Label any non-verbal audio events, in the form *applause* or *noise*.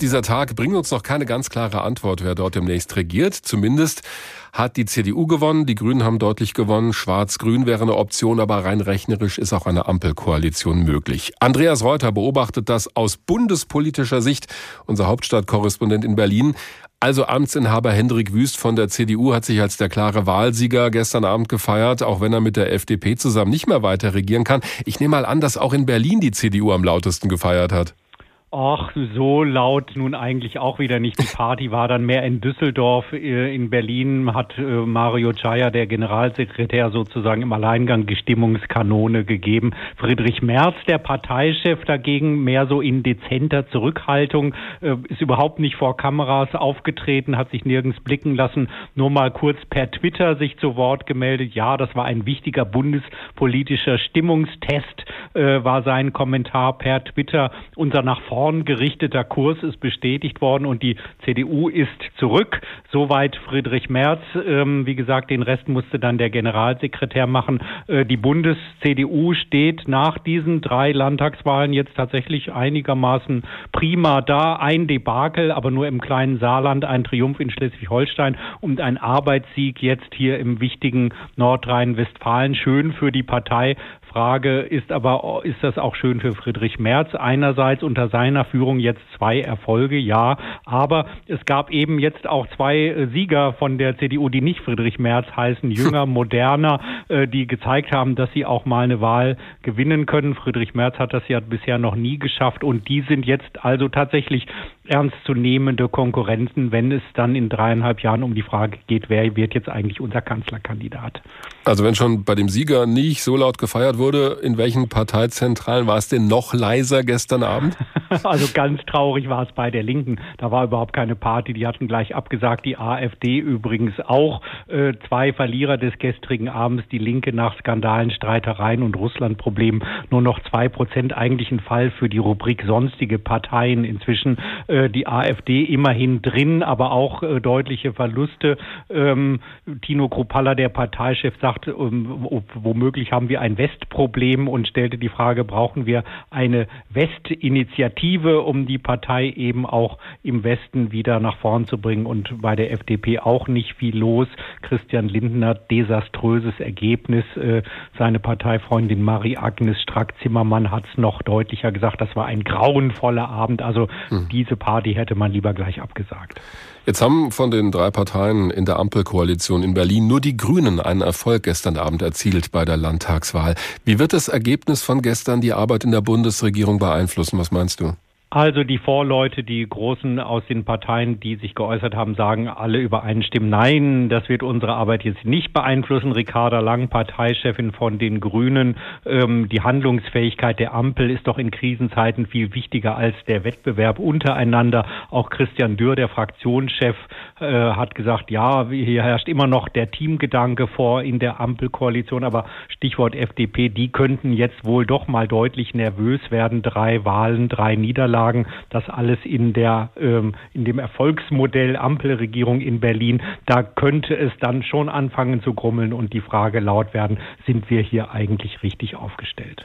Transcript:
Dieser Tag bringt uns noch keine ganz klare Antwort, wer dort demnächst regiert. Zumindest hat die CDU gewonnen, die Grünen haben deutlich gewonnen, Schwarz-Grün wäre eine Option, aber rein rechnerisch ist auch eine Ampelkoalition möglich. Andreas Reuter beobachtet das aus bundespolitischer Sicht, unser Hauptstadtkorrespondent in Berlin. Also Amtsinhaber Hendrik Wüst von der CDU hat sich als der klare Wahlsieger gestern Abend gefeiert, auch wenn er mit der FDP zusammen nicht mehr weiter regieren kann. Ich nehme mal an, dass auch in Berlin die CDU am lautesten gefeiert hat. Ach, so laut nun eigentlich auch wieder nicht. Die *laughs* Party war dann mehr in Düsseldorf. Äh, in Berlin hat äh, Mario Chaya, der Generalsekretär, sozusagen im Alleingang die Stimmungskanone gegeben. Friedrich Merz, der Parteichef, dagegen mehr so in dezenter Zurückhaltung, äh, ist überhaupt nicht vor Kameras aufgetreten, hat sich nirgends blicken lassen, nur mal kurz per Twitter sich zu Wort gemeldet. Ja, das war ein wichtiger bundespolitischer Stimmungstest, war sein Kommentar per Twitter. Unser nach vorn gerichteter Kurs ist bestätigt worden und die CDU ist zurück. Soweit Friedrich Merz. Ähm, wie gesagt, den Rest musste dann der Generalsekretär machen. Äh, die Bundes-CDU steht nach diesen drei Landtagswahlen jetzt tatsächlich einigermaßen prima da. Ein Debakel, aber nur im kleinen Saarland, ein Triumph in Schleswig-Holstein und ein Arbeitssieg jetzt hier im wichtigen Nordrhein-Westfalen. Schön für die Partei. Frage ist aber, ist das auch schön für Friedrich Merz? Einerseits unter seiner Führung jetzt zwei Erfolge, ja, aber es gab eben jetzt auch zwei äh, Sieger von der CDU, die nicht Friedrich Merz heißen, *laughs* jünger, moderner, die gezeigt haben, dass sie auch mal eine Wahl gewinnen können. Friedrich Merz hat das ja bisher noch nie geschafft und die sind jetzt also tatsächlich ernstzunehmende Konkurrenten, wenn es dann in dreieinhalb Jahren um die Frage geht, wer wird jetzt eigentlich unser Kanzlerkandidat. Also wenn schon bei dem Sieger nicht so laut gefeiert wurde, in welchen Parteizentralen war es denn noch leiser gestern Abend? *laughs* *laughs* Also ganz traurig war es bei der Linken. Da war überhaupt keine Party. Die hatten gleich abgesagt. Die AfD übrigens auch. Äh, zwei Verlierer des gestrigen Abends. Die Linke nach Skandalen, Streitereien und Russlandproblemen. Nur noch zwei Prozent. Eigentlich ein Fall für die Rubrik sonstige Parteien. Inzwischen äh, die AfD immerhin drin, aber auch äh, deutliche Verluste. Ähm, Tino Kruppalla, der Parteichef, sagt, ähm, womöglich haben wir ein Westproblem und stellte die Frage, brauchen wir eine Westinitiative? Initiative, um die Partei eben auch im Westen wieder nach vorn zu bringen und bei der FDP auch nicht viel los. Christian Lindner, desaströses Ergebnis. Äh, seine Parteifreundin Marie-Agnes Strack-Zimmermann hat es noch deutlicher gesagt, das war ein grauenvoller Abend. Also hm. diese Party hätte man lieber gleich abgesagt. Jetzt haben von den drei Parteien in der Ampelkoalition in Berlin nur die Grünen einen Erfolg gestern Abend erzielt bei der Landtagswahl. Wie wird das Ergebnis von gestern die Arbeit in der Bundesregierung beeinflussen? Was meinst du? Also die Vorleute, die Großen aus den Parteien, die sich geäußert haben, sagen alle übereinstimmen, nein, das wird unsere Arbeit jetzt nicht beeinflussen. Ricarda Lang, Parteichefin von den Grünen, ähm, die Handlungsfähigkeit der Ampel ist doch in Krisenzeiten viel wichtiger als der Wettbewerb untereinander. Auch Christian Dürr, der Fraktionschef, äh, hat gesagt, ja, hier herrscht immer noch der Teamgedanke vor in der Ampelkoalition, aber Stichwort FDP, die könnten jetzt wohl doch mal deutlich nervös werden. Drei Wahlen, drei Niederlagen. Niederlagen, das alles in der ähm, in dem Erfolgsmodell Ampelregierung in Berlin, da könnte es dann schon anfangen zu grummeln und die Frage laut werden, sind wir hier eigentlich richtig aufgestellt?